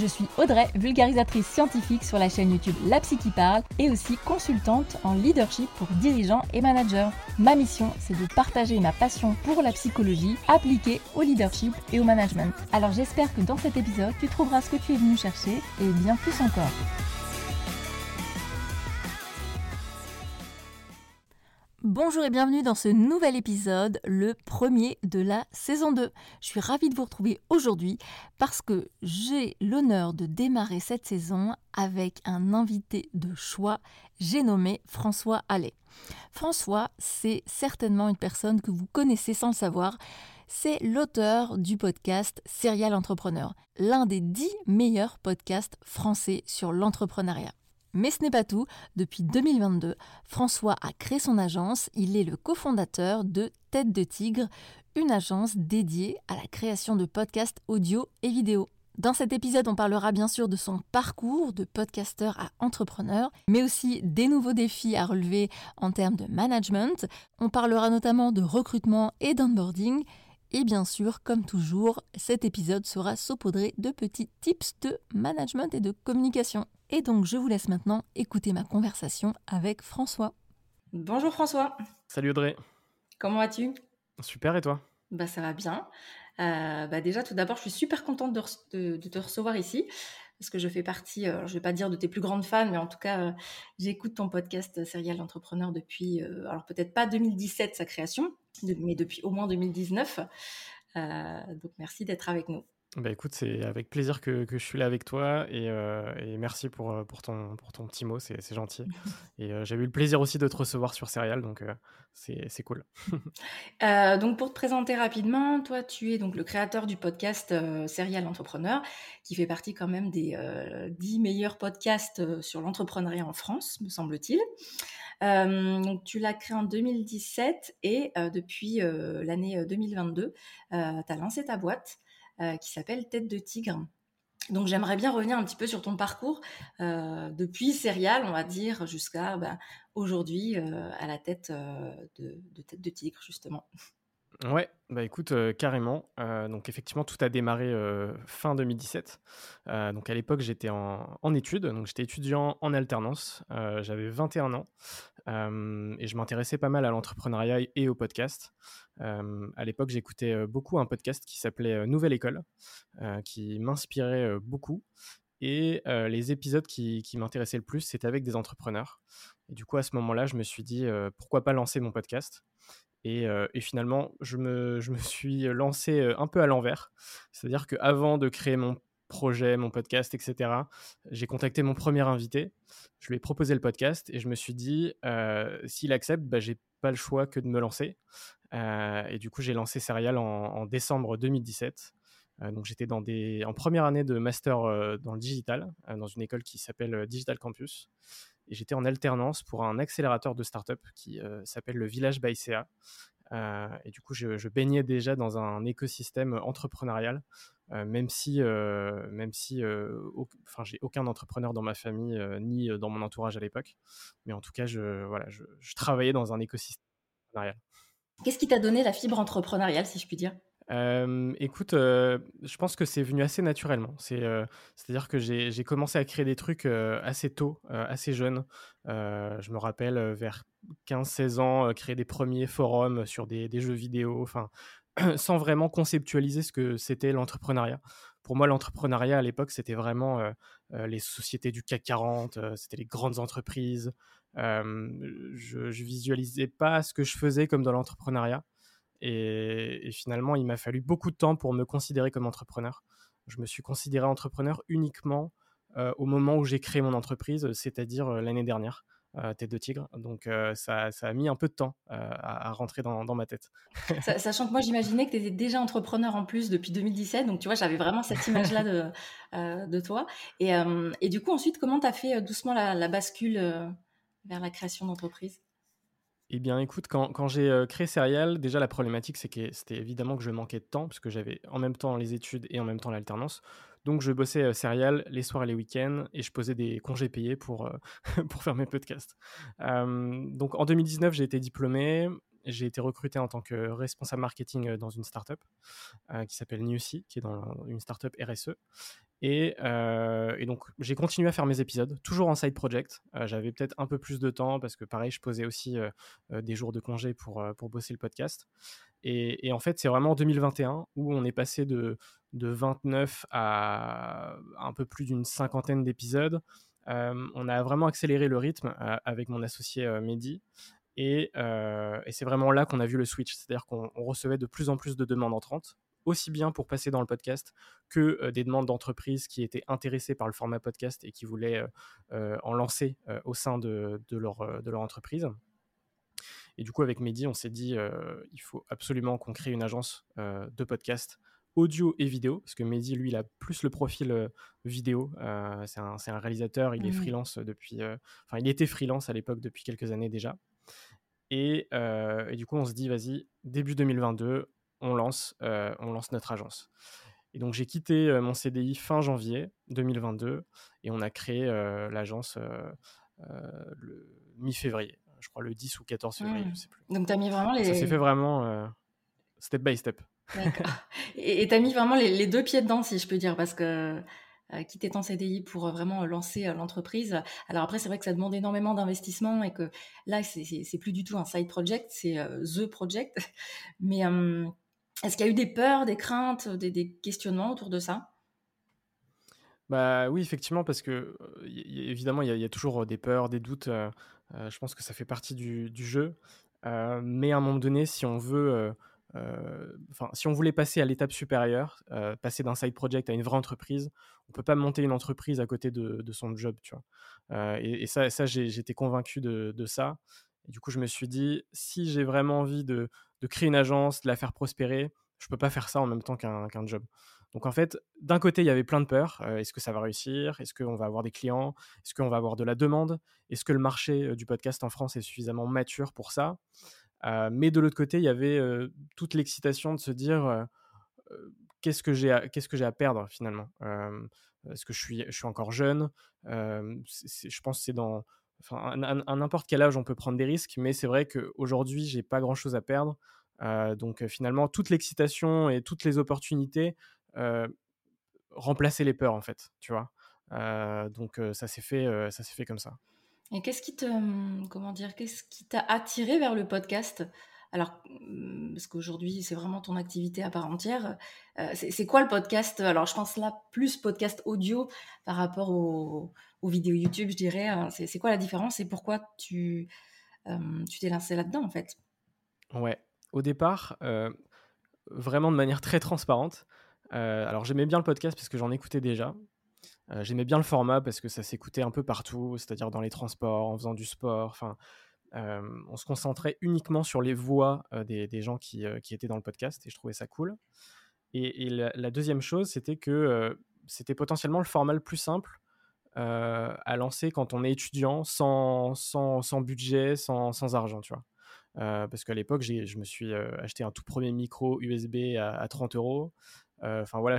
Je suis Audrey, vulgarisatrice scientifique sur la chaîne YouTube La Psy qui parle et aussi consultante en leadership pour dirigeants et managers. Ma mission, c'est de partager ma passion pour la psychologie appliquée au leadership et au management. Alors j'espère que dans cet épisode, tu trouveras ce que tu es venu chercher et bien plus encore. Bonjour et bienvenue dans ce nouvel épisode, le premier de la saison 2. Je suis ravie de vous retrouver aujourd'hui parce que j'ai l'honneur de démarrer cette saison avec un invité de choix, j'ai nommé François Allais. François, c'est certainement une personne que vous connaissez sans le savoir. C'est l'auteur du podcast Serial Entrepreneur, l'un des dix meilleurs podcasts français sur l'entrepreneuriat. Mais ce n'est pas tout. Depuis 2022, François a créé son agence. Il est le cofondateur de Tête de Tigre, une agence dédiée à la création de podcasts audio et vidéo. Dans cet épisode, on parlera bien sûr de son parcours de podcasteur à entrepreneur, mais aussi des nouveaux défis à relever en termes de management. On parlera notamment de recrutement et d'onboarding. Et bien sûr, comme toujours, cet épisode sera saupoudré de petits tips de management et de communication. Et donc, je vous laisse maintenant écouter ma conversation avec François. Bonjour François. Salut Audrey. Comment vas-tu? Super, et toi? Bah ça va bien. Euh, bah déjà, tout d'abord, je suis super contente de, te recevoir ici parce que je fais partie, euh, je ne vais pas dire de tes plus grandes fans, mais en tout cas, euh, j'écoute ton podcast Serial Entrepreneur depuis, alors peut-être pas 2017 sa création, mais depuis au moins 2019. donc merci d'être avec nous. Bah écoute, c'est avec plaisir que, que, je suis là avec toi et, euh, et merci pour, euh, pour, ton, pour ton petit mot, c'est gentil. Et euh, j'ai eu le plaisir aussi de te recevoir sur Serial, donc c'est cool. donc pour te présenter rapidement, toi tu es donc le créateur du podcast Serial Entrepreneur, qui fait partie quand même des 10 meilleurs podcasts sur l'entrepreneuriat en France, me semble-t-il. donc tu l'as créé en 2017 et depuis l'année 2022, tu as lancé ta boîte. Euh, qui s'appelle Tête de Tigre. Donc j'aimerais bien revenir un petit peu sur ton parcours euh, depuis Serial, on va dire, jusqu'à bah, aujourd'hui euh, à la tête de, Tête de Tigre, justement. Ouais, bah écoute, carrément. donc effectivement, tout a démarré fin 2017. donc à l'époque, j'étais en, en, études, donc j'étais étudiant en alternance. J'avais 21 ans et je m'intéressais pas mal à l'entrepreneuriat et au podcast. à l'époque, j'écoutais beaucoup un podcast qui s'appelait Nouvelle École, qui m'inspirait beaucoup. Et les épisodes qui, m'intéressaient le plus, c'était avec des entrepreneurs. Et du coup, à ce moment-là, je me suis dit, pourquoi pas lancer mon podcast et, finalement, je me, je me, suis lancé un peu à l'envers. C'est-à-dire qu'avant de créer mon projet, mon podcast, etc., j'ai contacté mon premier invité. Je lui ai proposé le podcast et je me suis dit, s'il accepte, bah, j'ai pas le choix que de me lancer. et du coup, j'ai lancé Serial en, décembre 2017. donc, j'étais dans des, en première année de master dans le digital, dans une école qui s'appelle Digital Campus et j'étais en alternance pour un accélérateur de start-up qui euh, s'appelle le Village by CA. Euh, et du coup, je, baignais déjà dans un écosystème entrepreneurial, euh, même si, même si, enfin, j'ai aucun entrepreneur dans ma famille ni dans mon entourage à l'époque. Mais en tout cas, je, voilà, je, je travaillais dans un écosystème entrepreneurial. Qu'est-ce qui t'a donné la fibre entrepreneuriale, si je puis dire? Écoute, je pense que c'est venu assez naturellement. C'est, c'est-à-dire que j'ai commencé à créer des trucs assez tôt, assez jeune. je me rappelle vers 15-16 ans, créer des premiers forums sur des, des jeux vidéo, enfin, sans vraiment conceptualiser ce que c'était l'entrepreneuriat. Pour moi, l'entrepreneuriat à l'époque, c'était vraiment les sociétés du CAC 40, c'était les grandes entreprises. je, ne visualisais pas ce que je faisais comme dans l'entrepreneuriat. Et, finalement, il m'a fallu beaucoup de temps pour me considérer comme entrepreneur. Je me suis considéré entrepreneur uniquement euh, au moment où j'ai créé mon entreprise, c'est-à-dire euh, l'année dernière, euh, Tête de Tigre. Donc ça, ça, a mis un peu de temps à, rentrer dans, dans, ma tête. Sachant que moi, j'imaginais que tu étais déjà entrepreneur en plus depuis 2017. Donc tu vois, j'avais vraiment cette image-là de, de, toi. Et, et, du coup, ensuite, comment tu as fait doucement la bascule vers la création d'entreprise? Eh bien, écoute, quand, j'ai créé Serial, déjà la problématique, c'est que c'était évidemment que je manquais de temps, parce que j'avais en même temps les études et en même temps l'alternance. Donc, je bossais Serial les soirs et les week-ends, et je posais des congés payés pour, pour faire mes podcasts. donc, en 2019, j'ai été diplômé. J'ai été recruté en tant que responsable marketing dans une startup qui s'appelle Newsy, qui est dans une startup RSE. Euh, et, donc, j'ai continué à faire mes épisodes, toujours en side project. Euh, j'avais peut-être un peu plus de temps parce que, pareil, je posais aussi euh, des jours de congé pour, bosser le podcast. Et, en fait, c'est vraiment en 2021 où on est passé de 29 à un peu plus d'une cinquantaine d'épisodes. on a vraiment accéléré le rythme avec mon associé Mehdi. Et, et c'est vraiment là qu'on a vu le switch. C'est-à-dire qu'on recevait de plus en plus de demandes entrantes aussi bien pour passer dans le podcast que des demandes d'entreprises qui étaient intéressées par le format podcast et qui voulaient en lancer au sein de, leur, de leur entreprise. Et du coup, avec Mehdi, on s'est dit, il faut absolument qu'on crée une agence de podcast audio et vidéo, parce que Mehdi, lui, il a plus le profil vidéo. c'est un, un, réalisateur, il est mmh freelance depuis... Enfin, il était freelance à l'époque depuis quelques années déjà. Et, et, du coup, on se dit, vas-y, début 2022, on lance, euh, on lance notre agence. Et donc j'ai quitté euh, mon CDI fin janvier 2022 et on a créé euh, l'agence le mi-février, je crois le 10 ou 14 février, je sais plus. Donc tu as mis vraiment les... Ça s'est fait vraiment step by step. D'accord. Et tu as mis vraiment les, deux pieds dedans, si je peux dire, parce que quitter ton CDI pour vraiment lancer l'entreprise. Alors après, c'est vrai que ça demande énormément d'investissement et que là, c'est plus du tout un side project, c'est the project. Mais est-ce qu'il y a eu des peurs, des craintes, des, questionnements autour de ça? Bah oui, effectivement, parce que évidemment, il y, a toujours des peurs, des doutes. je pense que ça fait partie du, jeu. mais à un moment donné, si on veut, si on voulait passer à l'étape supérieure, passer d'un side project à une vraie entreprise, on peut pas monter une entreprise à côté de, son job, tu vois. Et, ça, j'étais convaincu de, ça. Du coup, je me suis dit, si j'ai vraiment envie de, créer une agence, de la faire prospérer. Je peux pas faire ça en même temps qu'un job. Donc en fait, d'un côté, il y avait plein de peurs. Euh, est-ce que ça va réussir? Est-ce qu'on va avoir des clients? Est-ce qu'on va avoir de la demande? Est-ce que le marché euh, du podcast en France est suffisamment mature pour ça? euh, Mais de l'autre côté, il y avait toute l'excitation de se dire qu'est-ce que j'ai à, qu'est-ce que j'ai à perdre finalement? Est-ce que je suis, je suis encore jeune? Je pense que c'est dans enfin, à, n'importe quel âge, on peut prendre des risques, mais c'est vrai qu'aujourd'hui, j'ai pas grand chose à perdre. Euh, donc euh, finalement, toute l'excitation et toutes les opportunités euh, remplaçaient les peurs, en fait, tu vois? donc ça s'est fait, ça s'est fait comme ça. Et qu'est-ce qui te, hum, comment dire, qu'est-ce qui t'a attiré vers le podcast? Alors, hum, parce qu'aujourd'hui, c'est vraiment ton activité à part entière. c'est quoi le podcast? Alors, je pense là plus podcast audio par rapport aux, vidéos YouTube, je dirais. Hein. C'est quoi la différence? Et pourquoi tu tu t'es lancé là-dedans, en fait? Ouais. Au départ, vraiment de manière très transparente. alors, j'aimais bien le podcast parce que j'en écoutais déjà. J'aimais bien le format parce que ça s'écoutait un peu partout, c'est-à-dire dans les transports, en faisant du sport. Enfin, on se concentrait uniquement sur les voix des, gens qui, étaient dans le podcast et je trouvais ça cool. Et, la, deuxième chose, c'était que c'était potentiellement le format le plus simple à lancer quand on est étudiant sans, sans, budget, sans, argent, tu vois. parce qu'à l'époque, je me suis acheté un tout premier micro USB à, 30 euros. Enfin voilà,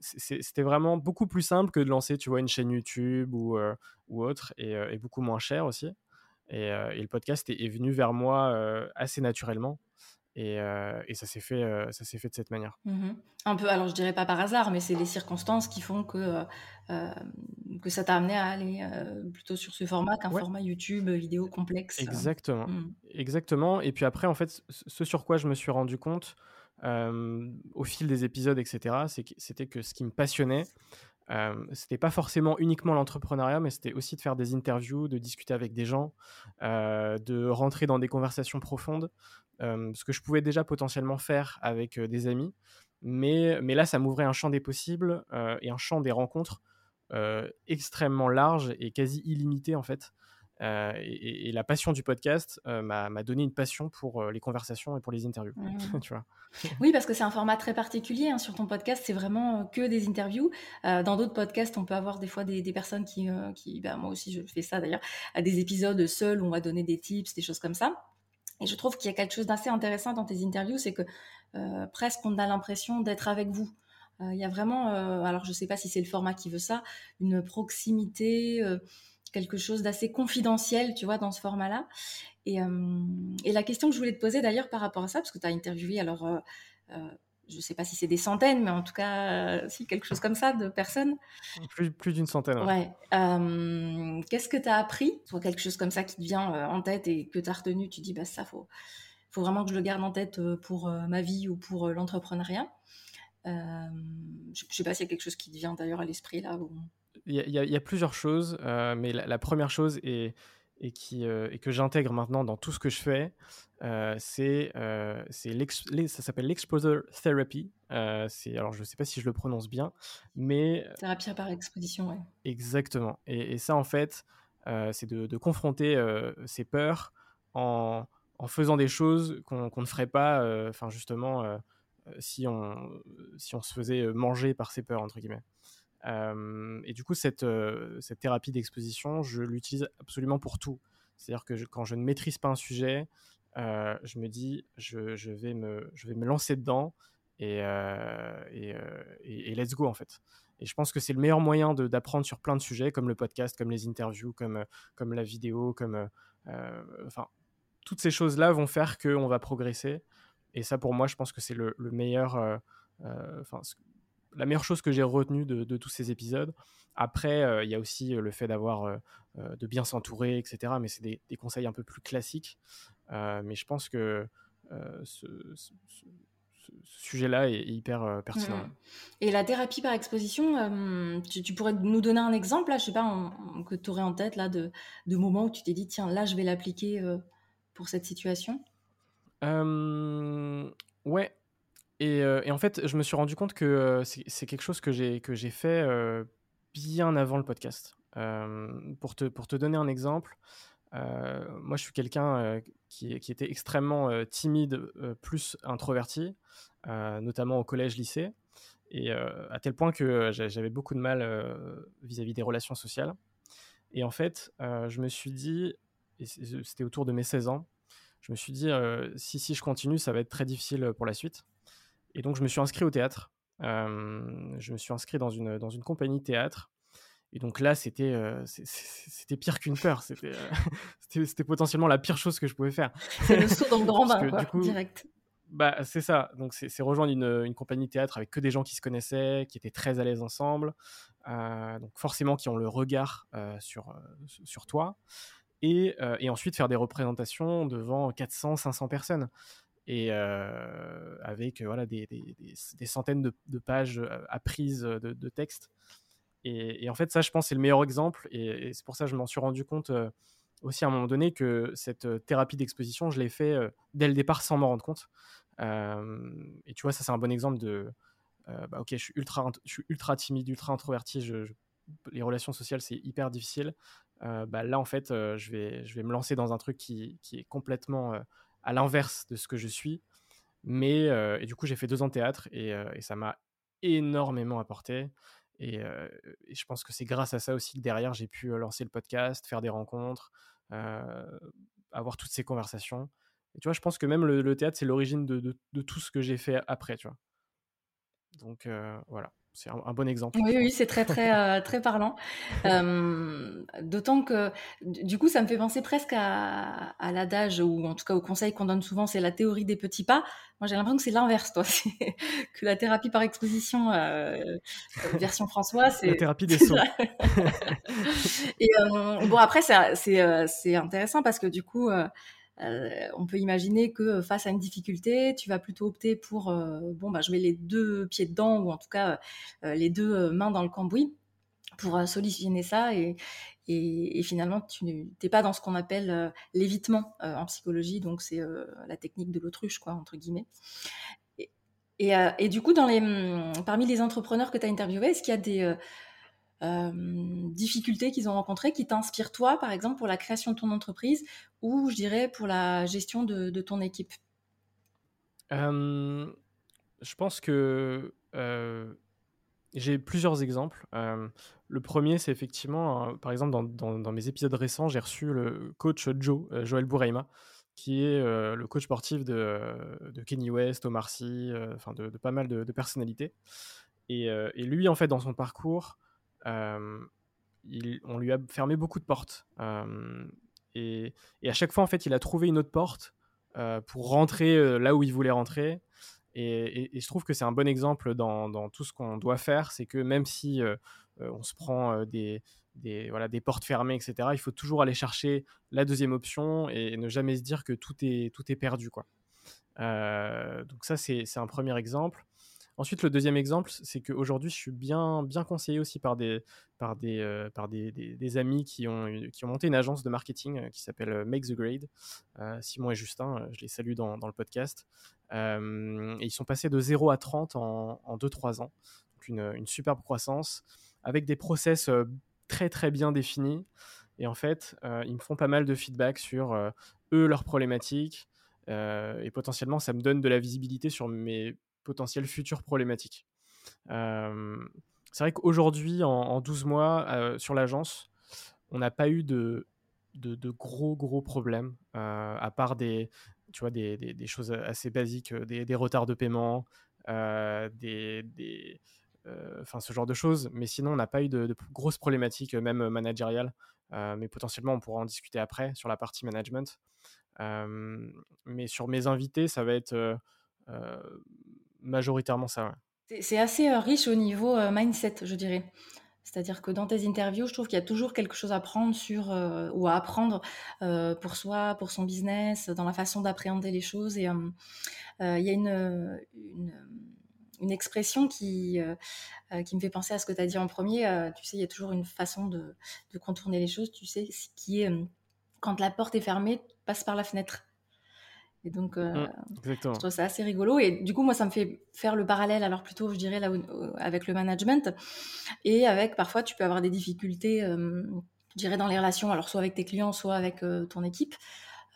c'était vraiment beaucoup plus simple que de lancer, tu vois, une chaîne YouTube ou, ou autre, et, beaucoup moins cher aussi. Et, le podcast est, venu vers moi assez naturellement. Et, ça s'est fait, ça s'est fait de cette manière. Mmh Un peu, alors je dirais pas par hasard, mais c'est les circonstances qui font que que ça t'a amené à aller plutôt sur ce format qu'un format YouTube vidéo complexe. Exactement, mmh. exactement. Et puis après, en fait, ce sur quoi je me suis rendu compte au fil des épisodes, etc., c'était que ce qui me passionnait, euh, c'était pas forcément uniquement l'entrepreneuriat, mais c'était aussi de faire des interviews, de discuter avec des gens, de rentrer dans des conversations profondes, ce que je pouvais déjà potentiellement faire avec des amis. Mais, mais là, ça m'ouvrait un champ des possibles et un champ des rencontres extrêmement large et quasi illimité en fait. Euh, et, la passion du podcast euh, m'a donné une passion pour euh, les conversations et pour les interviews. Mmh. tu vois oui, parce que c'est un format très particulier. Hein. Sur ton podcast, c'est vraiment que des interviews. dans d'autres podcasts, on peut avoir des fois des, personnes qui, qui bah, moi aussi je fais ça d'ailleurs, à des épisodes seuls où on va donner des tips, des choses comme ça. Et je trouve qu'il y a quelque chose d'assez intéressant dans tes interviews, c'est que presque on a l'impression d'être avec vous. Il y a vraiment, alors je ne sais pas si c'est le format qui veut ça, une proximité, quelque chose d'assez confidentiel, tu vois, dans ce format-là. Et, et, la question que je voulais te poser d'ailleurs par rapport à ça, parce que tu as interviewé, alors je ne sais pas si c'est des centaines, mais en tout cas, euh, si quelque chose comme ça de personnes. Plus, plus d'une centaine. Ouais. Euh, Qu'est-ce que tu as appris Soit quelque chose comme ça qui te vient euh, en tête et que tu as retenu, tu dis, bah, ça, faut, faut vraiment que je le garde en tête euh, pour ma vie ou pour l'entrepreneuriat. je ne sais pas s'il y a quelque chose qui te vient d'ailleurs à l'esprit là. Il, y a, il, y a, plusieurs choses, mais la, la, première chose est et, qui, euh, et que j'intègre maintenant dans tout ce que je fais, euh, c'est euh, ça s'appelle l'exposure therapy. c'est alors je ne sais pas si je le prononce bien, mais thérapie par exposition, ouais. Exactement. Et, et ça en fait, c'est de, de, confronter ses peurs en, en, faisant des choses qu'on ne ferait pas, enfin justement, si on si on se faisait manger par ses peurs entre guillemets et du coup, cette, thérapie d'exposition, je l'utilise absolument pour tout. C'est-à-dire que quand je ne maîtrise pas un sujet, je me dis, je, vais me, lancer dedans et, et, et, let's go en fait. Et je pense que c'est le meilleur moyen d'apprendre sur plein de sujets, comme le podcast, comme les interviews, comme, la vidéo, comme. enfin, toutes ces choses-là vont faire qu'on va progresser. Et ça, pour moi, je pense que c'est le, le, meilleur. La meilleure chose que j'ai retenue de, tous ces épisodes. Après, euh, il y a aussi euh, le fait d'avoir euh, de bien s'entourer, etc. Mais c'est des, conseils un peu plus classiques. mais je pense que ce, sujet-là est, hyper pertinent. Mmh. Et la thérapie par exposition, tu, pourrais nous donner un exemple, là, je sais pas, que tu aurais en tête, là, de, de moments où tu t'es dit, tiens, là, je vais l'appliquer pour cette situation? Ouais, euh, et, en fait, je me suis rendu compte que euh, c'est quelque chose que j'ai fait euh, bien avant le podcast. pour, te, pour te donner un exemple, moi je suis quelqu'un qui, était extrêmement timide, plus introverti, notamment au collège-lycée, et à tel point que j'avais beaucoup de mal vis-à-vis -vis des relations sociales. Et en fait, je me suis dit, c'était autour de mes 16 ans, je me suis dit, si, si je continue, ça va être très difficile pour la suite. Et donc, je me suis inscrit au théâtre. je me suis inscrit dans une, dans une compagnie de théâtre. Et donc là, c'était euh, c'était pire qu'une peur. C'était c'était potentiellement la pire chose que je pouvais faire. C'est le saut dans le grand bain, quoi, du coup, direct. Bah, c'est ça. Donc, c'est rejoindre une, une, compagnie de théâtre avec que des gens qui se connaissaient, qui étaient très à l'aise ensemble. Euh, donc, forcément, qui ont le regard euh, sur, sur toi. Et, et, ensuite, faire des représentations devant 400, 500 personnes et avec voilà, des, des, centaines de, pages apprises de, de texte. Et, en fait, ça, je pense, c'est le meilleur exemple. Et, c'est pour ça que je m'en suis rendu compte aussi à un moment donné que cette thérapie d'exposition, je l'ai fait dès le départ sans m'en rendre compte. et tu vois, ça, c'est un bon exemple de. bah, ok, je suis, ultra, je suis ultra timide, ultra introverti. Les relations sociales, c'est hyper difficile. bah, là, en fait, je, vais, je vais me lancer dans un truc qui, qui est complètement à l'inverse de ce que je suis. Mais euh, et du coup, j'ai fait deux ans de théâtre et, euh, ça m'a énormément apporté. Et, euh, et, je pense que c'est grâce à ça aussi que derrière, j'ai pu lancer le podcast, faire des rencontres, avoir toutes ces conversations. Et tu vois, je pense que même le, théâtre, c'est l'origine de, de, de, tout ce que j'ai fait après, tu vois. Donc voilà c'est un, bon exemple. Oui, oui, c'est très, très, euh, très parlant. Euh, d'autant que, du coup, ça me fait penser presque à, l'adage, ou en tout cas au conseil qu'on donne souvent, c'est la théorie des petits pas. Moi, j'ai l'impression que c'est l'inverse, toi. que la thérapie par exposition, euh, version François, c'est... La thérapie des sauts. Et bon, après, c'est intéressant parce que du coup... Euh, on peut imaginer que face à une difficulté, tu vas plutôt opter pour euh, bon bah je mets les deux pieds dedans ou en tout cas euh, les deux mains dans le cambouis pour solutionner ça. Et, finalement tu n'es pas dans ce qu'on appelle l'évitement en psychologie. Donc c'est la technique de l'autruche quoi entre guillemets. Et, du coup dans les hum, parmi les entrepreneurs que tu as interviewés est-ce qu'il y a des euh, difficultés qu'ils ont rencontrées qui t'inspirent toi, par exemple, pour la création de ton entreprise ou, je dirais, pour la gestion de, ton équipe? Je pense que euh, j'ai plusieurs exemples. le premier, c'est effectivement, par exemple, dans, mes épisodes récents, j'ai reçu le coach Joe, Joël Bouraima, qui est le coach sportif de, Kenny West, Omar Sy, de, pas mal de, personnalités. Et, lui, en fait, dans son parcours, on lui a fermé beaucoup de portes. Et, à chaque fois, en fait, il a trouvé une autre porte pour rentrer là où il voulait rentrer. Et, je trouve que c'est un bon exemple dans, tout ce qu'on doit faire, c'est que même si on se prend des, des, voilà, des portes fermées, etc., il faut toujours aller chercher la deuxième option et, ne jamais se dire que tout est, tout est perdu. Quoi. donc ça, c'est un premier exemple. Ensuite, le deuxième exemple, c'est qu'aujourd'hui, je suis bien, bien conseillé aussi par des, par des, par des, des, amis qui ont, qui ont monté une agence de marketing qui s'appelle Make the Grade. Simon et Justin, je les salue dans, dans le podcast. ils sont passés de 0 à 30 en, en 2-3 ans. Donc une, une, superbe croissance avec des process très très bien définis. Et en fait, ils me font pas mal de feedback sur eux, leurs problématiques. et potentiellement, ça me donne de la visibilité sur mes potentielles futures problématiques. c'est vrai qu'aujourd'hui, en, 12 mois, sur l'agence, on n'a pas eu de, de, gros gros problèmes, à part des, tu vois, des, des, choses assez basiques, des, retards de paiement, des, euh, enfin ce genre de choses. Mais sinon, on n'a pas eu de, grosses problématiques, euh, même managériales. Euh, mais potentiellement, on pourra en discuter après sur la partie management. mais sur mes invités, ça va être majoritairement ça. C'est assez riche au niveau mindset, je dirais. C'est-à-dire que dans tes interviews, je trouve qu'il y a toujours quelque chose à prendre sur ou à apprendre pour soi, pour son business, dans la façon d'appréhender les choses. Et il y a une, une expression qui, euh, euh, qui me fait penser à ce que tu as dit en premier. Euh, tu sais, il y a toujours une façon de, de, contourner les choses, tu sais, qui est quand la porte est fermée, passe par la fenêtre. Et donc, mmh, je trouve ça assez rigolo. Et du coup, moi, ça me fait faire le parallèle, alors plutôt, je dirais, là, avec le management. Et avec, parfois, tu peux avoir des difficultés, je dirais, dans les relations, alors soit avec tes clients, soit avec ton équipe.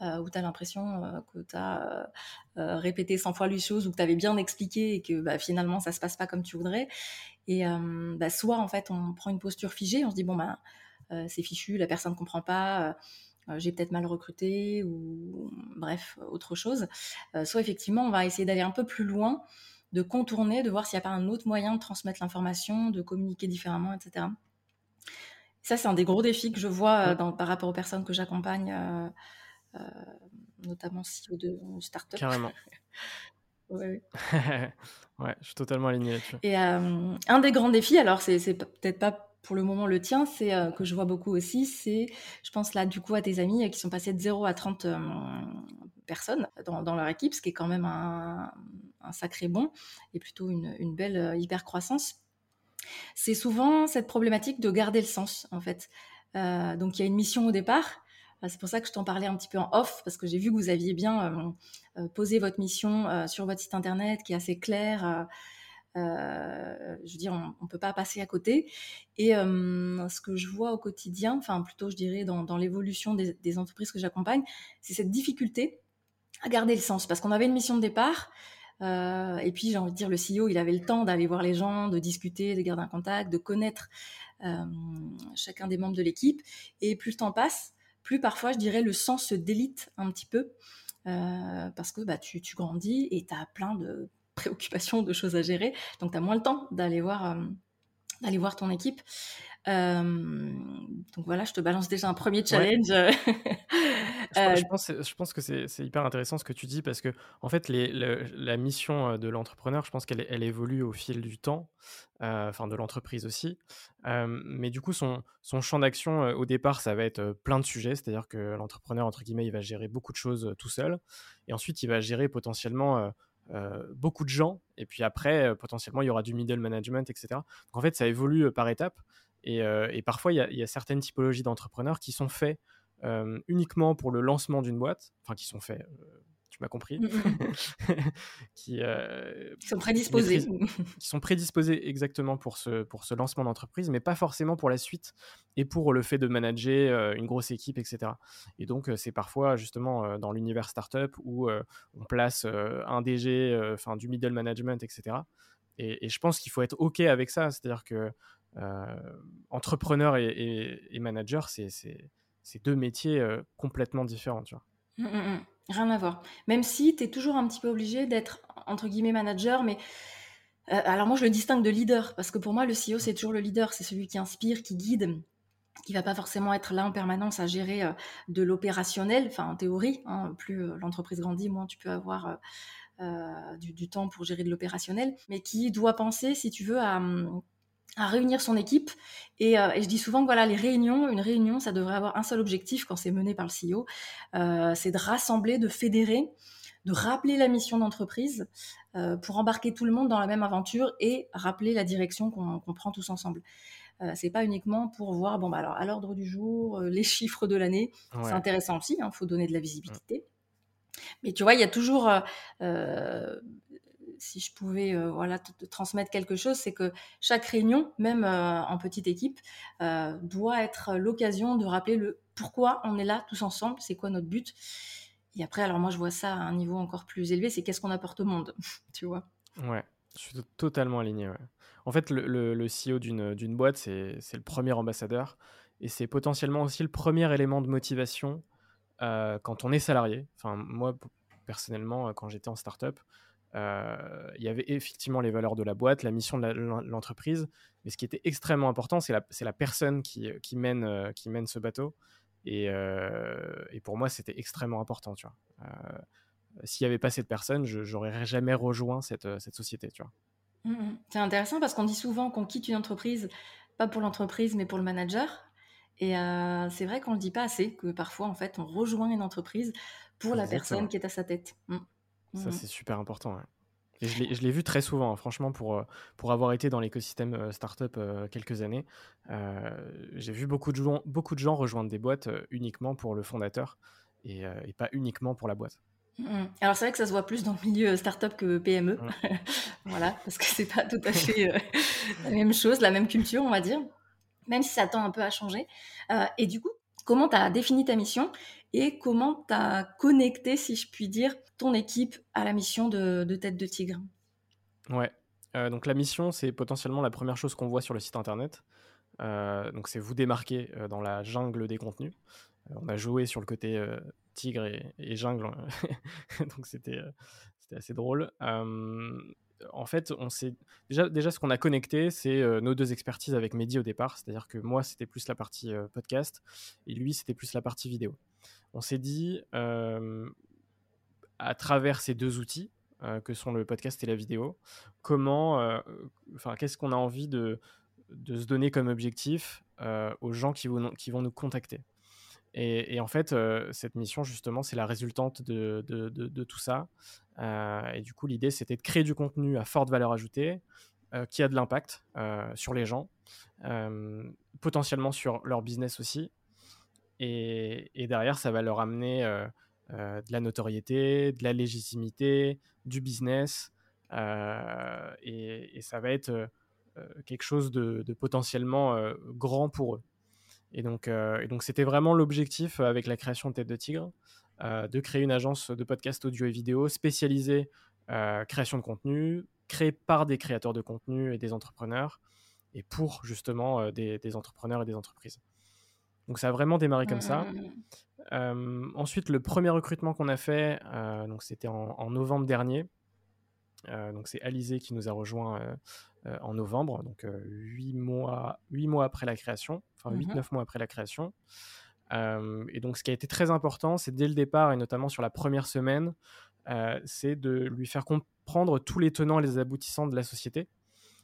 Euh, où tu as l'impression euh, que tu as euh, répété 100 fois les choses ou que tu avais bien expliqué et que bah, finalement ça se passe pas comme tu voudrais. Et bah, soit en fait on prend une posture figée, on se dit bon bah c'est fichu, la personne ne comprend pas, j'ai peut-être mal recruté ou bref autre chose. soit effectivement on va essayer d'aller un peu plus loin, de contourner, de voir s'il n'y a pas un autre moyen de transmettre l'information, de communiquer différemment, etc. Ça, c'est un des gros défis que je vois dans, par rapport aux personnes que j'accompagne euh, notamment CEO de start-up. Carrément. ouais, ouais, je suis totalement aligné là-dessus. Et euh, un des grands défis, alors c'est peut-être pas pour le moment le tien, c'est euh, que je vois beaucoup aussi, c'est, je pense là du coup à tes amis qui sont passés de 0 à 30 personnes dans, leur équipe, ce qui est quand même un, sacré bon et plutôt une, belle hyper croissance. C'est souvent cette problématique de garder le sens en fait. donc il y a une mission au départ, c'est pour ça que je t'en parlais un petit peu en off, parce que j'ai vu que vous aviez bien euh, euh, posé votre mission euh, sur votre site internet, qui est assez clair. je veux dire, on ne peut pas passer à côté. Et ce que je vois au quotidien, enfin plutôt je dirais dans, l'évolution des, entreprises que j'accompagne, c'est cette difficulté à garder le sens. Parce qu'on avait une mission de départ, et puis j'ai envie de dire, le CEO, il avait le temps d'aller voir les gens, de discuter, de garder un contact, de connaître chacun des membres de l'équipe. Et plus le temps passe, plus parfois, je dirais, le sens se délite un petit peu euh, parce que bah, tu, grandis et tu as plein de préoccupations, de choses à gérer. Donc, tu as moins le temps d'aller voir, euh, d'aller voir ton équipe. Euh, donc voilà, je te balance déjà un premier challenge. je, pense, je, pense, que c'est hyper intéressant ce que tu dis parce que en fait, les, la mission de l'entrepreneur, je pense qu'elle elle évolue au fil du temps, enfin de l'entreprise aussi. mais du coup, son, son champ d'action au départ, ça va être plein de sujets, c'est-à-dire que l'entrepreneur entre guillemets, il va gérer beaucoup de choses tout seul, et ensuite il va gérer potentiellement beaucoup de gens, et puis après, potentiellement, il y aura du middle management, etc. Donc en fait, ça évolue par étapes. Et, parfois, il y, a certaines typologies d'entrepreneurs qui sont faits uniquement pour le lancement d'une boîte, enfin qui sont faits, tu m'as compris, mmh, mmh. qui, sont prédisposés. qui sont prédisposés exactement pour ce, pour ce lancement d'entreprise, mais pas forcément pour la suite et pour le fait de manager une grosse équipe, etc. Et donc, c'est parfois justement dans l'univers startup où on place un DG, enfin du middle management, etc. Et, et je pense qu'il faut être OK avec ça, c'est-à-dire que euh, entrepreneur et, manager, c'est deux métiers euh, complètement différents. Tu vois. Mmh. Rien à voir. Même si tu es toujours un petit peu obligé d'être, entre guillemets, manager, mais euh, alors moi je le distingue de leader, parce que pour moi le CEO c'est toujours le leader, c'est celui qui inspire, qui guide, qui va pas forcément être là en permanence à gérer euh, de l'opérationnel, enfin en théorie, hein, plus euh, l'entreprise grandit, moins tu peux avoir du, temps pour gérer de l'opérationnel, mais qui doit penser, si tu veux, à, réunir son équipe. Et, je dis souvent que voilà, les réunions, une réunion, ça devrait avoir un seul objectif quand c'est mené par le CEO, c'est de rassembler, de fédérer, de rappeler la mission d'entreprise pour embarquer tout le monde dans la même aventure et rappeler la direction qu'on prend tous ensemble. Euh, c'est pas uniquement pour voir, bon, bah alors à l'ordre du jour, euh, les chiffres de l'année. C'est intéressant aussi, il hein, faut donner de la visibilité. Mais tu vois, il y a toujours, euh, si je pouvais voilà, te, transmettre quelque chose, c'est que chaque réunion, même en petite équipe, doit être l'occasion de rappeler le pourquoi on est là tous ensemble, c'est quoi notre but. Et après, alors moi, je vois ça à un niveau encore plus élevé, c'est qu'est-ce qu'on apporte au monde, tu vois. Ouais, je suis totalement aligné. En fait, le, le, CEO d'une boîte, c'est le premier ambassadeur et c'est potentiellement aussi le premier élément de motivation euh, quand on est salarié. Enfin, moi, personnellement, euh, quand j'étais en startup, euh, il y avait effectivement les valeurs de la boîte, la mission de l'entreprise, mais ce qui était extrêmement important, c'est la, la, personne qui, qui, mène, qui mène ce bateau. Et, et pour moi, c'était extrêmement important. Tu vois. S'il n'y avait pas cette personne, je n'aurais jamais rejoint cette, cette société. Tu vois. Mmh, mmh. C'est intéressant parce qu'on dit souvent qu'on quitte une entreprise, pas pour l'entreprise, mais pour le manager. Et euh, c'est vrai qu'on ne le dit pas assez, que parfois, en fait, on rejoint une entreprise pour la personne qui est à sa tête. Mmh. Ça, c'est super important. Et je l'ai vu très souvent, hein, franchement, pour, euh, pour avoir été dans l'écosystème euh, startup quelques années. J'ai vu beaucoup de, gens, beaucoup de gens rejoindre des boîtes uniquement pour le fondateur et, et pas uniquement pour la boîte. Mmh. Alors c'est vrai que ça se voit plus dans le milieu startup que PME, mmh. voilà, parce que c'est pas tout à fait euh, la même chose, la même culture, on va dire, même si ça tend un peu à changer. Euh, et du coup, comment tu as défini ta mission? Et comment tu as connecté, si je puis dire, ton équipe à la mission de, Tête de Tigre? Ouais, euh, donc la mission, c'est potentiellement la première chose qu'on voit sur le site internet. donc c'est vous démarquer dans la jungle des contenus. on a joué sur le côté tigre et, jungle. Hein. Donc c'était euh, assez drôle. en fait, on déjà, déjà ce qu'on a connecté, c'est euh, nos deux expertises avec Mehdi au départ. C'est-à-dire que moi, c'était plus la partie euh, podcast et lui, c'était plus la partie vidéo. On s'est dit, à travers ces deux outils, que sont le podcast et la vidéo, comment, enfin, qu'est-ce qu'on a envie de, se donner comme objectif aux gens qui vont, nous contacter. Et, en fait, euh, cette mission, justement, c'est la résultante de, tout ça. Euh, et du coup, l'idée, c'était de créer du contenu à forte valeur ajoutée, euh, qui a de l'impact sur les gens, potentiellement sur leur business aussi. Et, derrière, ça va leur amener de la notoriété, de la légitimité, du business. Et, et, ça va être quelque chose de, potentiellement grand pour eux. Et donc, euh, c'était vraiment l'objectif euh, avec la création de Tête de Tigre, euh, de créer une agence de podcast audio et vidéo spécialisée création de contenu, créée par des créateurs de contenu et des entrepreneurs, et pour justement des, entrepreneurs et des entreprises. Donc ça a vraiment démarré comme ça. Mmh. ensuite, le premier recrutement qu'on a fait, donc c'était en, novembre dernier. donc c'est Alizé qui nous a rejoint euh, en novembre, donc 8 euh, mois, 8 mois après la création, enfin 8-9 mmh mois après la création. Euh, et donc ce qui a été très important, c'est dès le départ, et notamment sur la première semaine, c'est de lui faire comprendre tous les tenants et les aboutissants de la société,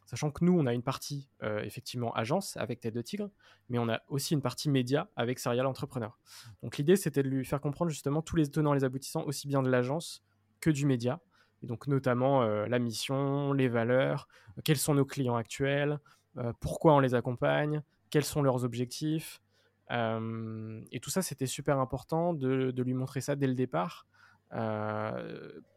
sachant que nous, on a une partie effectivement agence avec Tête de Tigre, mais on a aussi une partie média avec Serial Entrepreneur. Donc l'idée, c'était de lui faire comprendre justement tous les tenants et les aboutissants, aussi bien de l'agence que du média, et donc notamment euh, la mission, les valeurs, euh, quels sont nos clients actuels, euh, pourquoi on les accompagne, quels sont leurs objectifs. et tout ça, c'était super important de, lui montrer ça dès le départ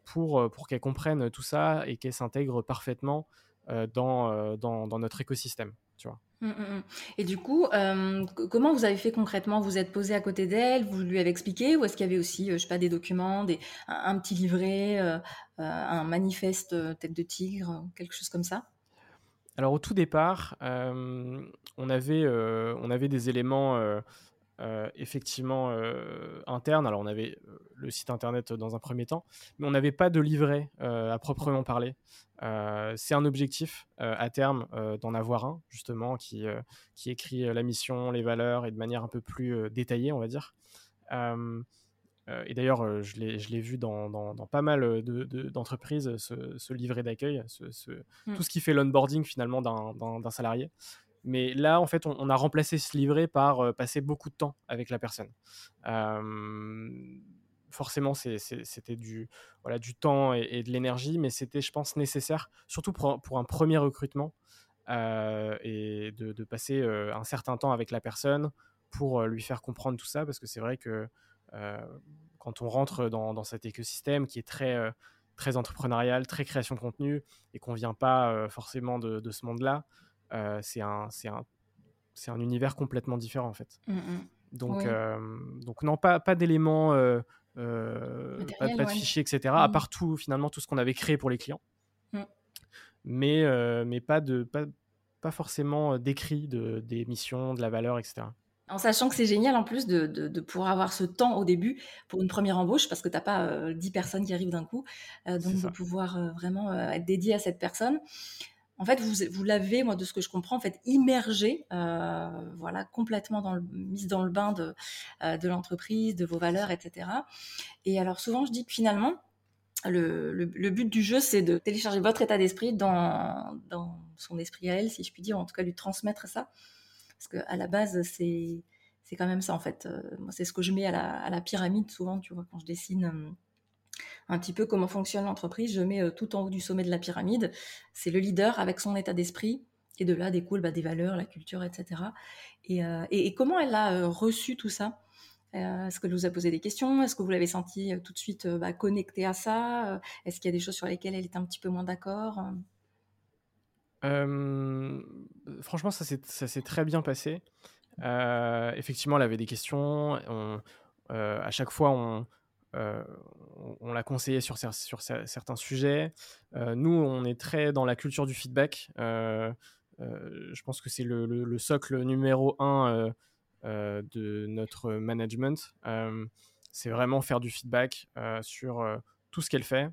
pour, pour qu'elle comprenne tout ça et qu'elle s'intègre parfaitement dans, dans, dans, notre écosystème. Tu vois. Mmh, mmh, mmh. Et du coup, euh, comment vous avez fait concrètement? Vous êtes posé à côté d'elle, vous lui avez expliqué, ou est-ce qu'il y avait aussi, euh, je sais pas, des documents, des, un, petit livret, euh, un manifeste tête de tigre, quelque chose comme ça? Alors au tout départ, on avait, on avait des éléments effectivement interne. Alors, on avait le site internet dans un premier temps, mais on n'avait pas de livret à proprement parler. c'est un objectif à terme d'en avoir un, justement, qui, qui écrit la mission, les valeurs et de manière un peu plus détaillée, on va dire. et d'ailleurs, je l'ai vu dans, dans, pas mal d'entreprises, ce, livret d'accueil, ce, mmh. tout ce qui fait l'onboarding finalement d'un salarié. Mais là, en fait, on, a remplacé ce livret par passer beaucoup de temps avec la personne. forcément, c'était du, temps et, de l'énergie, mais c'était, je pense, nécessaire, surtout pour, un premier recrutement, et de, passer un certain temps avec la personne pour lui faire comprendre tout ça, parce que c'est vrai que quand on rentre dans, cet écosystème qui est très, très entrepreneurial, très création de contenu, et qu'on ne vient pas forcément de, ce monde-là, euh, c'est un, un, un, univers complètement différent en fait. Mmh, mmh. Donc, euh, donc non, pas, pas d'éléments, euh, pas, de fichiers, etc. À mmh. part tout, finalement, tout ce qu'on avait créé pour les clients. Mais, mais pas, de, pas, pas forcément d'écrit de, des missions, de la valeur, etc. En sachant que c'est génial en plus de, de, pouvoir avoir ce temps au début pour une première embauche, parce que tu n'as pas 10 personnes qui arrivent d'un coup. donc de pouvoir vraiment être dédié à cette personne en fait, vous, l'avez, moi, de ce que je comprends, en fait, immergé, euh, voilà, complètement dans mise dans le bain de, euh, de l'entreprise, de vos valeurs, etc. Et alors, souvent, je dis que finalement, le, but du jeu, c'est de télécharger votre état d'esprit dans, son esprit à elle, si je puis dire, en tout cas lui transmettre ça. Parce qu'à la base, c'est, c'est quand même ça, en fait. Euh, moi, c'est ce que je mets à la, à la, pyramide, souvent, tu vois, quand je dessine un petit peu comment fonctionne l'entreprise. Je mets euh, tout en haut du sommet de la pyramide. C'est le leader avec son état d'esprit. Et de là découle bah, des valeurs, la culture, etc. Euh, et, comment elle a euh, reçu tout ça? Est-ce qu'elle vous a posé des questions? Est-ce que vous l'avez senti tout de suite bah, connectée à ça? Est-ce qu'il y a des choses sur lesquelles elle est un petit peu moins d'accord? Franchement, ça s'est très bien passé. effectivement, elle avait des questions. à chaque fois, on, euh, on, l'a conseillé sur, sur certains sujets. Euh, nous, on est très dans la culture du feedback. Euh, je pense que c'est le, socle numéro un de notre management. c'est vraiment faire du feedback sur tout ce qu'elle fait.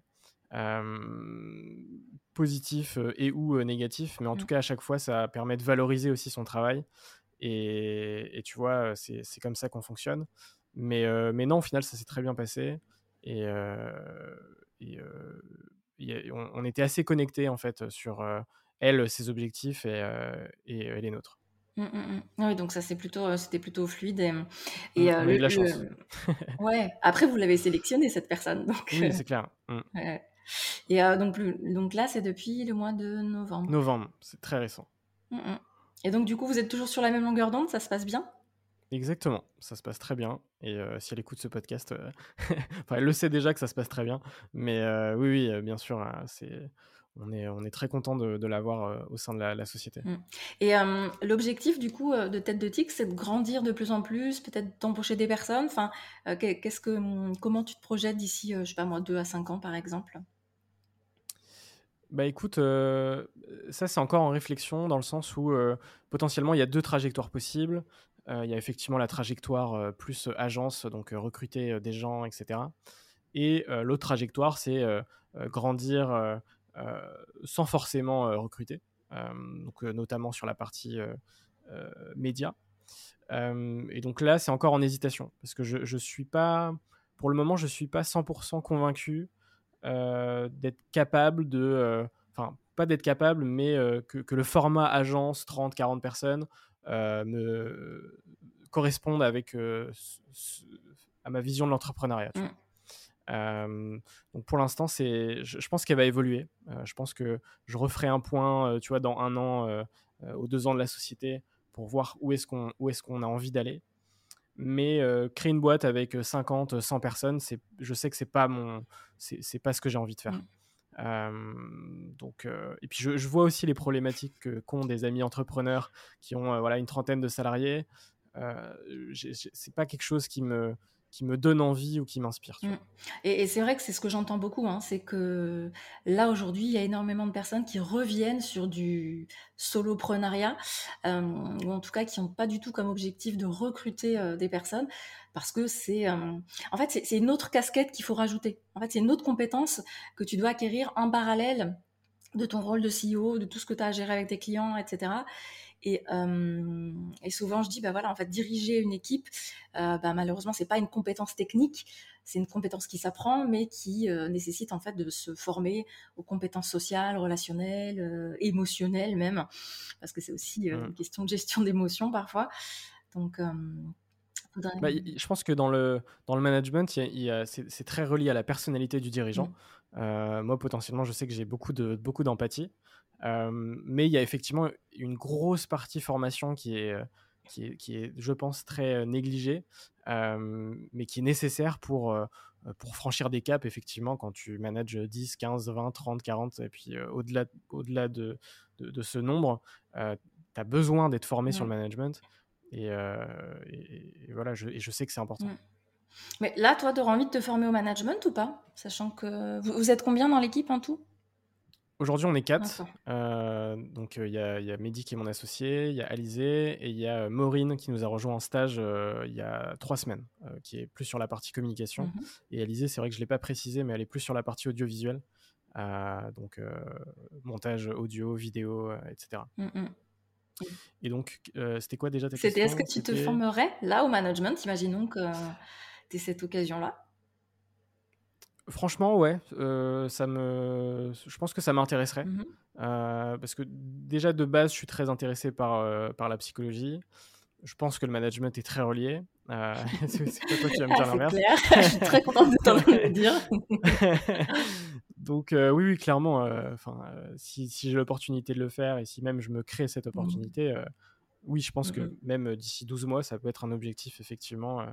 positif et ou négatif, mais en tout mmh. cas à chaque fois ça permet de valoriser aussi son travail et, et tu vois c'est comme ça qu'on fonctionne. Mais, euh, mais non, au final, ça s'est très bien passé. Et, euh, euh, on, était assez connectés, en fait, sur elle, ses objectifs et, et, les nôtres. Mmh, mmh, mmh. Oui, donc ça c'est plutôt, c'était plutôt fluide. Et, et on a eu de la chance. ouais. Après, vous l'avez sélectionné cette personne. Donc, oui, c'est clair. Et donc, donc là, c'est depuis le mois de novembre. Novembre, c'est très récent. Et donc, du coup, vous êtes toujours sur la même longueur d'onde, ça se passe bien? Exactement, ça se passe très bien. Et si elle écoute ce podcast, elle le sait déjà que ça se passe très bien. Mais oui, oui, bien sûr, hein, c'est on est, on est très content de, de l'avoir au sein de la, société. Mmh. Et l'objectif du coup de Tête de Tic, c'est de grandir de plus en plus, peut-être d'embaucher des personnes? Enfin, qu'est-ce que, mmh, comment tu te projettes d'ici, je sais pas moi, 2 à 5 ans par exemple? Bah écoute, ça c'est encore en réflexion dans le sens où potentiellement il y a deux trajectoires possibles. Euh, il y a effectivement la trajectoire euh, plus agence, donc euh, recruter des gens, etc. Et l'autre trajectoire, c'est grandir sans forcément recruter, donc, notamment sur la partie média. et donc là, c'est encore en hésitation, parce que je, je suis pas, pour le moment, je suis pas 100% convaincu d'être capable de, enfin, pas d'être capable, mais que, le format agence 30-40 personnes euh, me correspondent avec euh, à ma vision de l'entrepreneuriat. Mm. Euh, donc pour l'instant, c'est, je, pense qu'elle va évoluer. je pense que je referai un point, tu vois, dans un an, aux deux ans de la société, pour voir où est-ce qu'on, où est-ce qu'on a envie d'aller. Mais créer une boîte avec 50, 100 personnes, c'est, je sais que c'est pas mon, c'est, pas ce que j'ai envie de faire. Donc, et puis je, vois aussi les problématiques qu'ont des amis entrepreneurs qui ont voilà, une trentaine de salariés. c'est pas quelque chose qui me, qui me donne envie ou qui m'inspire. Mmh. Et, c'est vrai que c'est ce que j'entends beaucoup, hein, c'est que là aujourd'hui, il y a énormément de personnes qui reviennent sur du soloprenariat, euh, ou en tout cas qui n'ont pas du tout comme objectif de recruter euh, des personnes, parce que c'est, euh, en fait, c'est une autre casquette qu'il faut rajouter. En fait, c'est une autre compétence que tu dois acquérir en parallèle de ton rôle de CEO, de tout ce que tu as à gérer avec tes clients, etc. Et, et, souvent, je dis, bah voilà, en fait, diriger une équipe, euh, bah, malheureusement, c'est pas une compétence technique, c'est une compétence qui s'apprend, mais qui nécessite en fait de se former aux compétences sociales, relationnelles, émotionnelles même, parce que c'est aussi mmh. une question de gestion d'émotions parfois. Donc bah, je pense que dans le, dans le management, c'est très relié à la personnalité du dirigeant. Mmh. moi, potentiellement, je sais que j'ai beaucoup d'empathie. De, beaucoup mais il y a effectivement une grosse partie formation qui est, qui est, qui est je pense, très négligée, mais qui est nécessaire pour, pour franchir des caps, effectivement, quand tu manages 10, 15, 20, 30, 40, et puis au-delà au -delà de, de, ce nombre, tu as besoin d'être formé sur le management. Et, voilà, je, et je sais que c'est important. Mais là, toi, tu auras envie de te former au management ou pas Sachant que vous, êtes combien dans l'équipe en tout? Aujourd'hui, on est quatre. Euh, donc, il y, a, y, a Mehdi qui est mon associé, il y a Alizé et il y a Maureen qui nous a rejoint en stage il y a trois semaines, qui est plus sur la partie communication. Mmh et Alizé, c'est vrai que je ne l'ai pas précisé, mais elle est plus sur la partie audiovisuelle. donc, montage audio, vidéo, etc. Et donc, euh, c'était quoi déjà ta question C'était est-ce que tu te formerais là au management? Imaginons que tu aies cette occasion-là. Franchement, ouais, euh, ça me, je pense que ça m'intéresserait mmh euh, parce que déjà de base, je suis très intéressé par par la psychologie. Je pense que le management est très relié. c'est pas toi qui vas me dire ah, l'inverse. je suis très contente de t'entendre le dire. Donc oui, oui, clairement, enfin, si, si j'ai l'opportunité de le faire et si même je me crée cette mmh. opportunité, oui, je pense que mmh même d'ici 12 mois, ça peut être un objectif effectivement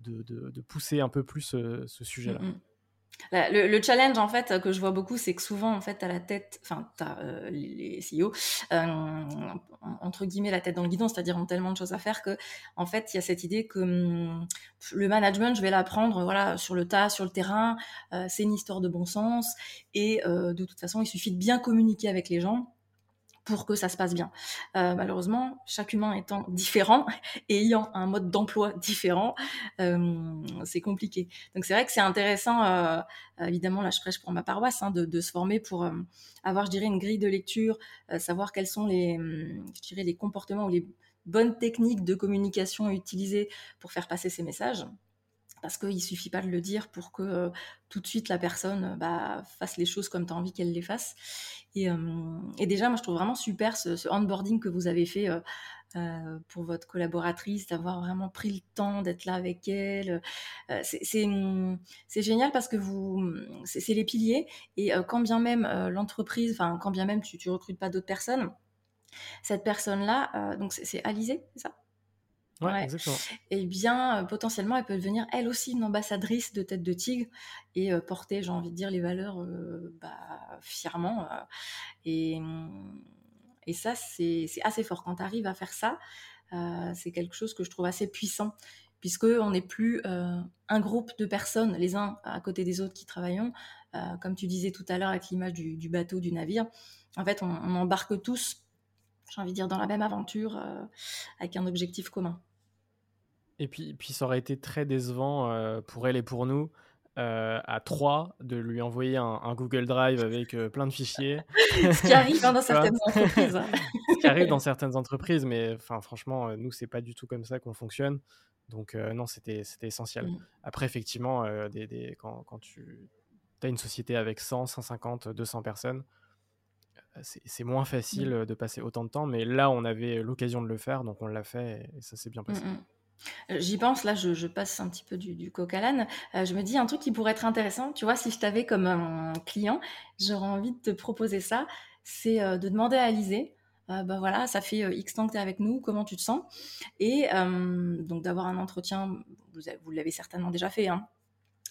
de, de, de pousser un peu plus ce sujet-là. Le, challenge en fait que je vois beaucoup, c'est que souvent en fait à la tête, enfin euh, les, CEO euh, entre guillemets la tête dans le guidon, c'est-à-dire ont tellement de choses à faire que en fait il y a cette idée que hum, le management, je vais l'apprendre voilà sur le tas, sur le terrain, euh, c'est une histoire de bon sens et de toute façon il suffit de bien communiquer avec les gens pour que ça se passe bien. Euh, malheureusement, chaque humain étant différent et ayant un mode d'emploi différent, euh, c'est compliqué. Donc c'est vrai que c'est intéressant, euh, évidemment, là je prêche pour ma paroisse, hein, de, se former pour avoir, je dirais, une grille de lecture, savoir quels sont les, je dirais, les comportements ou les bonnes techniques de communication utilisées pour faire passer ces messages parce qu'il ne suffit pas de le dire pour que tout de suite la personne bah, fasse les choses comme tu as envie qu'elle les fasse. Et, déjà, moi, je trouve vraiment super ce, onboarding que vous avez fait pour votre collaboratrice, d'avoir vraiment pris le temps d'être là avec elle. c'est génial parce que vous, c'est les piliers. Et quand bien même l'entreprise, enfin, quand bien même tu ne recrutes pas d'autres personnes, cette personne-là, donc c'est Alizé, c'est ça? Ouais, exactement. Et bien, euh, potentiellement, elle peut devenir elle aussi une ambassadrice de Tête de Tigre et euh, porter, j'ai envie de dire, les valeurs euh, bah, fièrement. et, et ça, c'est assez fort. Quand tu arrives à faire ça, c'est quelque chose que je trouve assez puissant, puisqu'on n'est plus un groupe de personnes, les uns à côté des autres, qui travaillons. comme tu disais tout à l'heure avec l'image du, bateau, du navire. En fait, on, on embarque tous j'ai envie de dire, dans la même aventure, avec un objectif commun. Et puis, puis ça aurait été très décevant euh, pour elle et pour nous euh, à trois de lui envoyer un, Google Drive avec euh, plein de fichiers. Ce qui arrive hein, dans certaines entreprises. Hein. Ce qui arrive dans certaines entreprises, mais enfin franchement, nous c'est pas du tout comme ça qu'on fonctionne. Donc non, c'était essentiel. Mm. Après, effectivement, des, des, quand, quand, tu as une société avec 100, 150, 200 personnes, c'est moins facile mm. de passer autant de temps. Mais là, on avait l'occasion de le faire, donc on l'a fait et ça s'est bien passé. Mm, euh, j'y pense, là, je, passe un petit peu du, coq à l'âne. Euh, je me dis un truc qui pourrait être intéressant. Tu vois, si je t'avais comme un client, j'aurais envie de te proposer ça. C'est euh, de demander à Alizé, ben voilà, ça fait X temps que tu es avec nous, comment tu te sens? Et donc d'avoir un entretien, vous, l'avez certainement déjà fait, hein,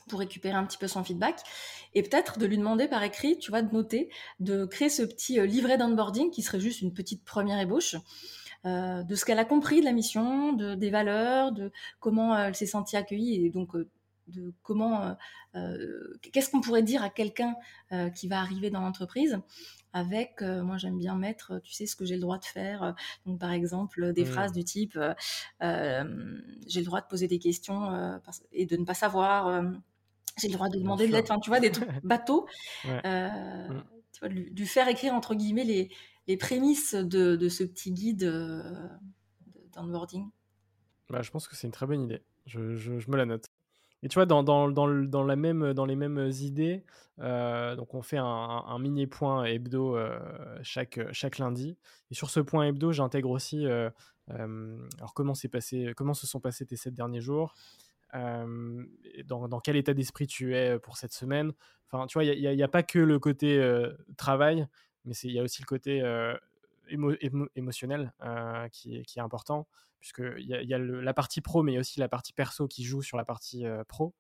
pour récupérer un petit peu son feedback. Et peut-être de lui demander par écrit, tu vois, de noter, de créer ce petit livret d'onboarding qui serait juste une petite première ébauche de ce qu'elle a compris de la mission, de, des valeurs, de comment elle s'est sentie accueillie et donc de comment, qu'est-ce qu'on pourrait dire à quelqu'un qui va arriver dans l'entreprise avec, moi j'aime bien mettre, tu sais, ce que j'ai le droit de faire. Donc par exemple, des mmh. phrases du type, j'ai le droit de poser des questions et de ne pas savoir. j'ai le droit de demander de l'aide. tu vois, des trucs bateaux. Mmh. Tu vois, lui, faire écrire entre guillemets les, les prémices de, ce petit guide d'onboarding. Bah, je pense que c'est une très bonne idée. Je, me la note. Et tu vois, dans, dans, dans, la même, dans les mêmes idées, euh, donc on fait un, mini point hebdo euh, chaque, chaque lundi. Et sur ce point hebdo, j'intègre aussi euh, alors comment, passé, comment se sont passés tes sept derniers jours, dans, quel état d'esprit tu es pour cette semaine. Enfin, tu vois, il n'y a, pas que le côté travail, mais il y a aussi le côté émotionnel qui, qui, est important puisqu'il y a, y a la partie pro, mais il y a aussi la partie perso qui joue sur la partie pro.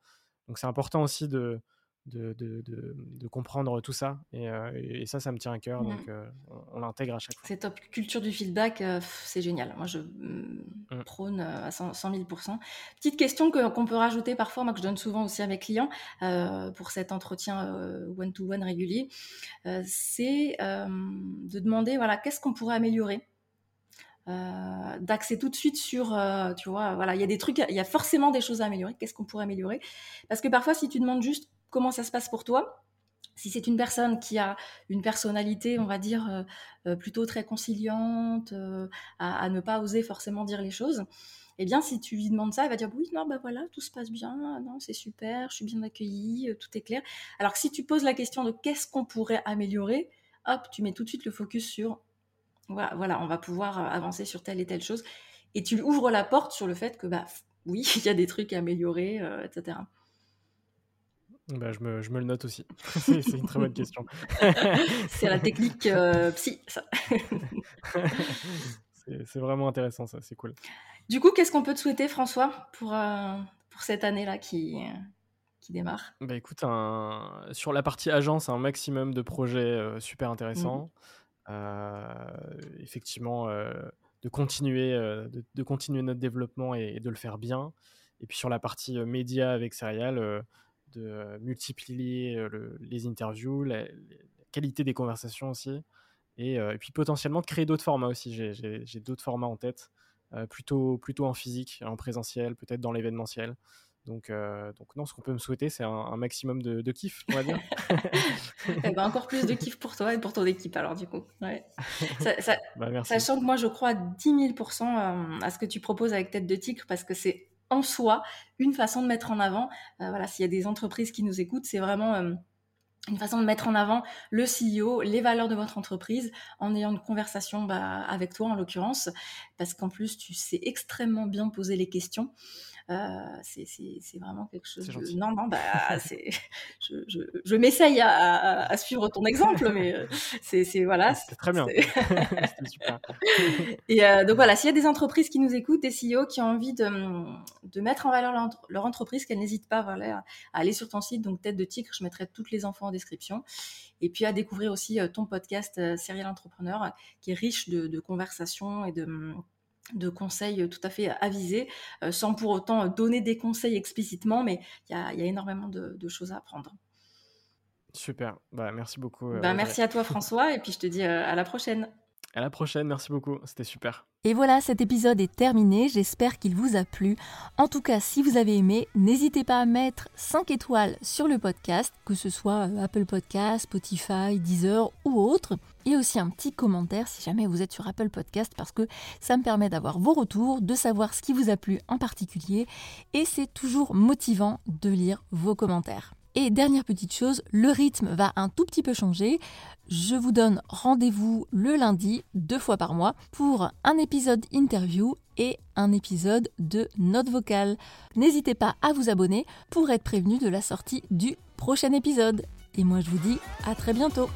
Donc c'est important aussi de, de, de, de, comprendre tout ça. Et, et, ça, ça me tient à cœur. Mmh. Donc on, l'intègre à chaque fois. C'est top. Culture du feedback, c'est génial. Moi, je mmh, mmh. prône à 100, 000 Petite question qu'on peut rajouter parfois, moi que je donne souvent aussi à mes clients pour cet entretien one-to-one régulier, c'est de demander voilà, qu'est-ce qu'on pourrait améliorer? Euh, d'axer tout de suite sur, euh, tu vois, voilà, il y a des trucs, il y a forcément des choses à améliorer. Qu'est-ce qu'on pourrait améliorer? Parce que parfois, si tu demandes juste comment ça se passe pour toi, si c'est une personne qui a une personnalité, on va dire, euh, plutôt très conciliante, à, ne pas oser forcément dire les choses, eh bien, si tu lui demandes ça, elle va dire oui, non, bah voilà, tout se passe bien, non, c'est super, je suis bien accueillie, tout est clair. Alors si tu poses la question de qu'est-ce qu'on pourrait améliorer, hop, tu mets tout de suite le focus sur voilà, on va pouvoir euh, avancer sur telle et telle chose. Et tu ouvres la porte sur le fait que, bah, oui, il y a des trucs à améliorer, euh, etc. Bah, je, me, je, me, le note aussi. c'est une très bonne question. c'est la technique euh, psy, ça. c'est vraiment intéressant, ça. C'est cool. Du coup, qu'est-ce qu'on peut te souhaiter, François, pour, pour cette année-là qui, qui démarre? Bah, Écoute, un... sur la partie agence, un maximum de projets super intéressants. Mmh. Euh, effectivement euh, de continuer, euh, de, continuer notre développement et, de le faire bien. Et puis sur la partie média avec Serial, de multiplier les interviews, la, qualité des conversations aussi. Et, puis potentiellement de créer d'autres formats aussi. J'ai d'autres formats en tête, plutôt, plutôt en physique, en présentiel, peut-être dans l'événementiel. Donc, euh, donc non, ce qu'on peut me souhaiter, c'est un, maximum de, de, kiff, on va dire. Eh ben, encore plus de kiff pour toi et pour ton équipe, alors du coup. Ouais. Ça, bah, Sachant que moi, je crois 10 000% euh, à ce que tu proposes avec Tête de Tigre, parce que c'est en soi une façon de mettre en avant. Euh, voilà, s'il y a des entreprises qui nous écoutent, c'est vraiment une façon de mettre en avant le CEO, les valeurs de votre entreprise, en ayant une conversation bah, avec toi en l'occurrence, parce qu'en plus tu sais extrêmement bien poser les questions. Euh, c'est vraiment quelque chose de... Non, non, bah, je, je, je m'essaye à, à, suivre ton exemple, mais euh, c'est voilà. C'est très bien. super. Et euh, donc voilà, s'il y a des entreprises qui nous écoutent, des CEO qui ont envie de, de mettre en valeur leur, entreprise, qu'elles n'hésitent pas voilà, à aller sur ton site, donc Tête de Tigre, je mettrai toutes les infos en description. Et puis à découvrir aussi ton podcast Serial Entrepreneur, qui est riche de, de conversations et de de conseils tout à fait avisés, sans pour autant donner des conseils explicitement, mais il y a, énormément de, choses à apprendre. Super, bah, merci beaucoup. Bah, merci à toi François, et puis je te dis à la prochaine. À la prochaine, merci beaucoup, c'était super. Et voilà, cet épisode est terminé, j'espère qu'il vous a plu. En tout cas, si vous avez aimé, n'hésitez pas à mettre 5 étoiles sur le podcast, que ce soit euh, Apple Podcast, Spotify, Deezer ou autre. Et aussi un petit commentaire si jamais vous êtes sur Apple Podcast, parce que ça me permet d'avoir vos retours, de savoir ce qui vous a plu en particulier, et c'est toujours motivant de lire vos commentaires. Et dernière petite chose, le rythme va un tout petit peu changer. Je vous donne rendez-vous le lundi, deux fois par mois, pour un épisode interview et un épisode de note vocale. N'hésitez pas à vous abonner pour être prévenu de la sortie du prochain épisode. Et moi je vous dis à très bientôt